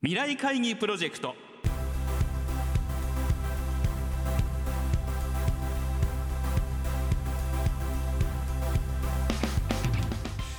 未来会議プロジェクト。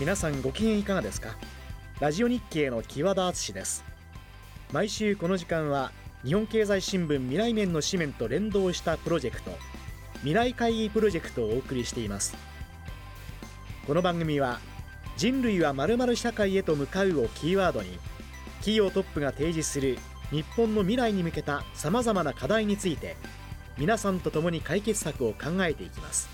皆さんご機嫌いかがですか？ラジオ日経の木和田敦です。毎週この時間は日本経済新聞未来面の紙面と連動したプロジェクト未来会議プロジェクトをお送りしています。この番組は人類はまる社会へと向かうをキーワードに企業トップが提示する日本の未来に向けたさまざまな課題について皆さんと共に解決策を考えていきます。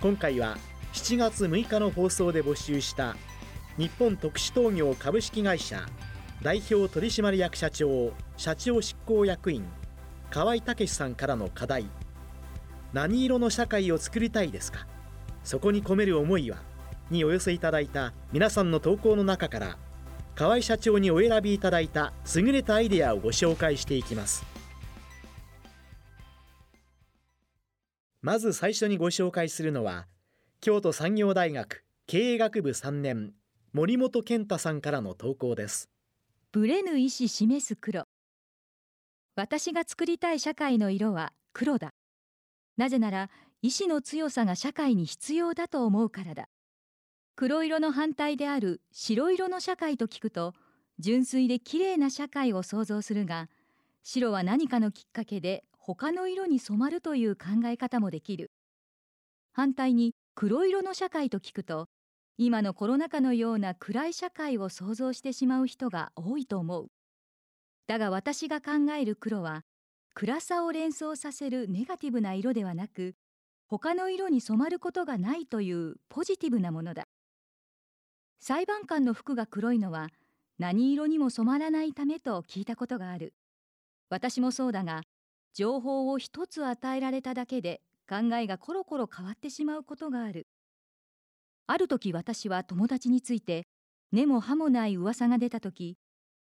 今回は7月6日の放送で募集した日本特殊陶業株式会社代表取締役社長社長執行役員河合武さんからの課題何色の社会を作りたいですか？そこに込める思いはにお寄せいただいた皆さんの投稿の中から河合社長にお選びいただいた優れたアイデアをご紹介していきます。まず最初にご紹介するのは京都産業大学経営学部3年森本健太さんからの投稿です。ブレぬ意思示す黒。私が作りたい社会の色は黒だ。なぜなら意志の強さが社会に必要だと思うからだ。黒色の反対である白色の社会と聞くと純粋で綺麗な社会を想像するが白は何かのきっかけで他の色に染まるという考え方もできる。反対に黒色の社会と聞くと今のコロナ禍のような暗い社会を想像してしまう人が多いと思う。だが私が考える黒は暗さを連想させるネガティブな色ではなく他の色に染まることがないというポジティブなものだ。裁判官の服が黒いのは何色にも染まらないためと聞いたことがある。私もそうだが情報を一つ与えられただけで考えがコロコロ変わってしまうことがある。ある時私は友達について根も葉もない噂が出た時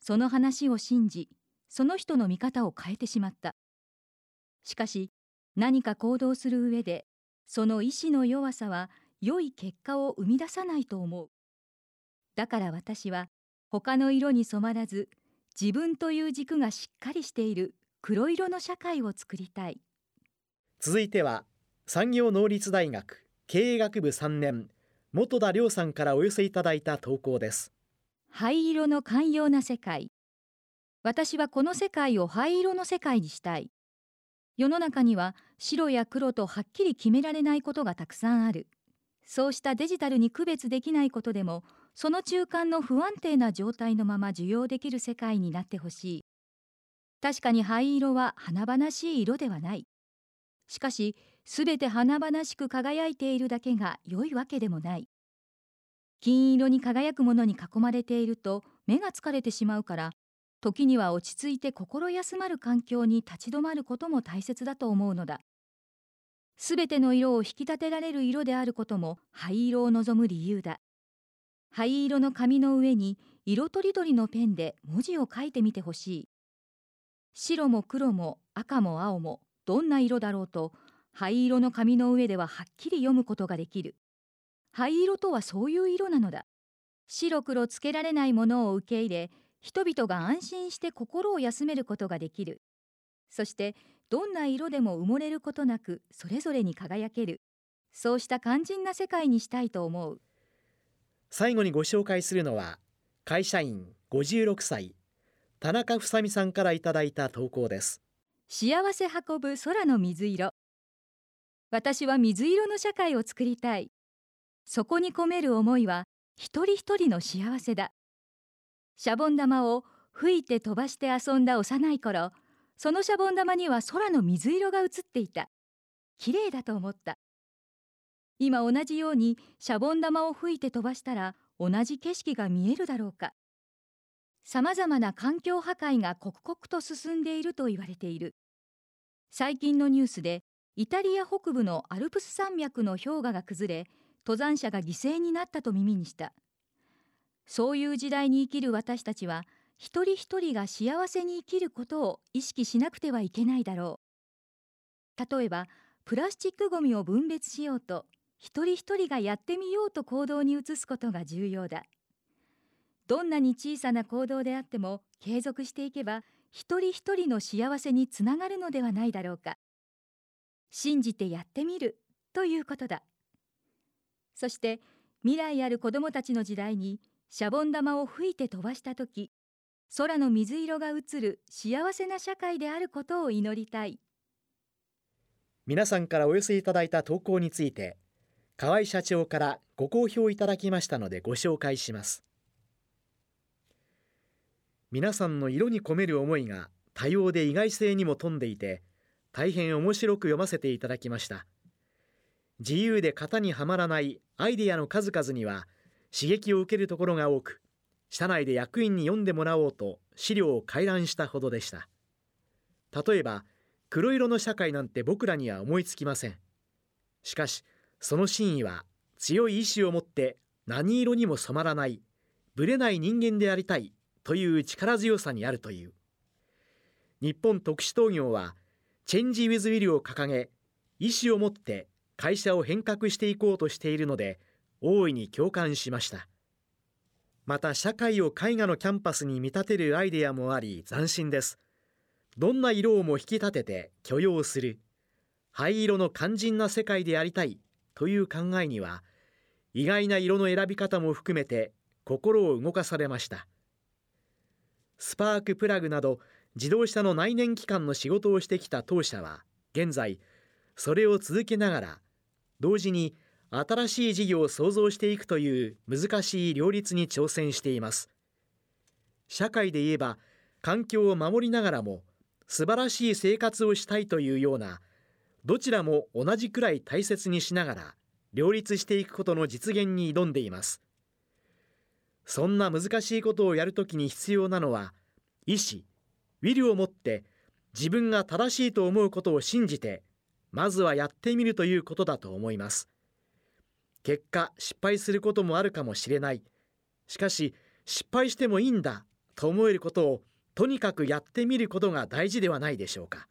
その話を信じその人の見方を変えてしまった。しかし何か行動する上でその意志の弱さは良い結果を生み出さないと思う。だから私は他の色に染まらず自分という軸がしっかりしている黒色の社会を作りたい。続いては産業能率大学経営学部3年本田亮さんからお寄せいただいた投稿です。灰色の寛容な世界。私はこの世界を灰色の世界にしたい。世の中には白や黒とはっきり決められないことがたくさんある。そうしたデジタルに区別できないことでもその中間の不安定な状態のまま受容できる世界になってほしい。確かに灰色は華々しい色ではない。しかしすべて華々しく輝いているだけが良いわけでもない。金色に輝くものに囲まれていると目が疲れてしまうから時には落ち着いて心休まる環境に立ち止まることも大切だと思うのだ。すべての色を引き立てられる色であることも灰色を望む理由だ。灰色の紙の上に色とりどりのペンで文字を書いてみてほしい。白も黒も赤も青もどんな色だろうと灰色の紙の上でははっきり読むことができる。灰色とはそういう色なのだ。白黒つけられないものを受け入れ人々が安心して心を休めることができる。そしてどんな色でも埋もれることなくそれぞれに輝ける。そうした肝心な世界にしたいと思う。最後にご紹介するのは会社員56歳田中房美さんからいただいた投稿です。幸せ運ぶ空の水色。私は水色の社会を作りたい。そこに込める思いは一人一人の幸せだ。シャボン玉を吹いて飛ばして遊んだ幼い頃そのシャボン玉には空の水色が映っていた。綺麗だと思った。今同じようにシャボン玉を吹いて飛ばしたら同じ景色が見えるだろうか。さまざまな環境破壊が刻々と進んでいると言われている。最近のニュースでイタリア北部のアルプス山脈の氷河が崩れ登山者が犠牲になったと耳にした。そういう時代に生きる私たちは一人一人が幸せに生きることを意識しなくてはいけないだろう。例えばプラスチックごみを分別しようと一人一人がやってみようと行動に移すことが重要だ。どんなに小さな行動であっても継続していけば一人一人の幸せにつながるのではないだろうか。信じてやってみるということだ。そして未来ある子どもたちの時代にシャボン玉を吹いて飛ばした時空の水色が映る幸せな社会であることを祈りたい。皆さんからお寄せいただいた投稿について河合社長からご好評いただきましたのでご紹介します。皆さんの色に込める思いが多様で意外性にも富んでいて大変面白く読ませていただきました。自由で型にはまらないアイデアの数々には刺激を受けるところが多く社内で役員に読んでもらおうと資料を回覧したほどでした。例えば黒色の社会なんて僕らには思いつきません。しかしその真意は強い意志を持って何色にも染まらないぶれない人間でありたいという力強さにあるという。日本特殊陶業はチェンジ・ウィズ・ウィルを掲げ意志を持って会社を変革していこうとしているので大いに共感しました。また社会を絵画のキャンパスに見立てるアイデアもあり斬新です。どんな色をも引き立てて許容する。灰色の肝心な世界でありたい。という考えには意外な色の選び方も含めて心を動かされました。スパークプラグなど自動車の内燃機関の仕事をしてきた当社は現在それを続けながら同時に新しい事業を創造していくという難しい両立に挑戦しています。社会で言えば環境を守りながらも素晴らしい生活をしたいというようなどちらも同じくらい大切にしながら両立していくことの実現に挑んでいます。そんな難しいことをやるときに必要なのは意志ウィルを持って自分が正しいと思うことを信じてまずはやってみるということだと思います。結果失敗することもあるかもしれない。しかし失敗してもいいんだと思えることをとにかくやってみることが大事ではないでしょうか。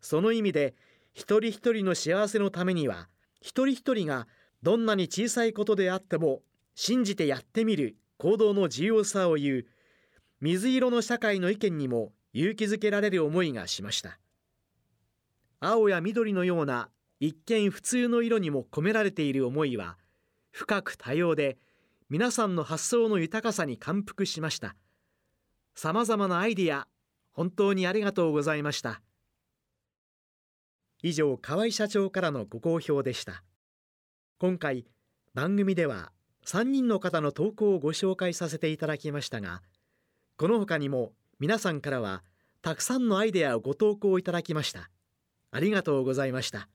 その意味で一人一人の幸せのためには一人一人がどんなに小さいことであっても信じてやってみる行動の重要さを言う水色の社会の意見にも勇気づけられる思いがしました。青や緑のような一見普通の色にも込められている思いは深く多様で皆さんの発想の豊かさに感服しました。さまざまなアイディア本当にありがとうございました。以上河合社長からのご好評でした。今回番組では3人の方の投稿をご紹介させていただきましたがこの他にも皆さんからはたくさんのアイデアをご投稿いただきました。ありがとうございました。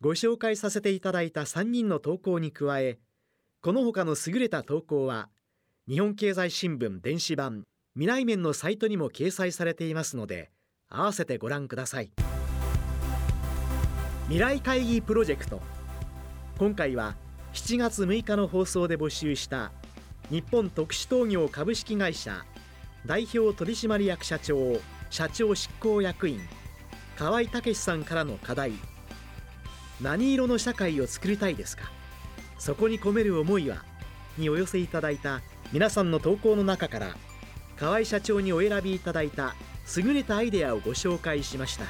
ご紹介させていただいた3人の投稿に加えこの他の優れた投稿は日本経済新聞電子版未来面のサイトにも掲載されていますので合わせてご覧ください。未来会議プロジェクト。今回は7月6日の放送で募集した日本特殊陶業株式会社代表取締役社長社長執行役員河合武さんからの課題。何色の社会を作りたいですか？そこに込める思いはにお寄せいただいた皆さんの投稿の中から河合社長にお選びいただいた優れたアイデアをご紹介しました。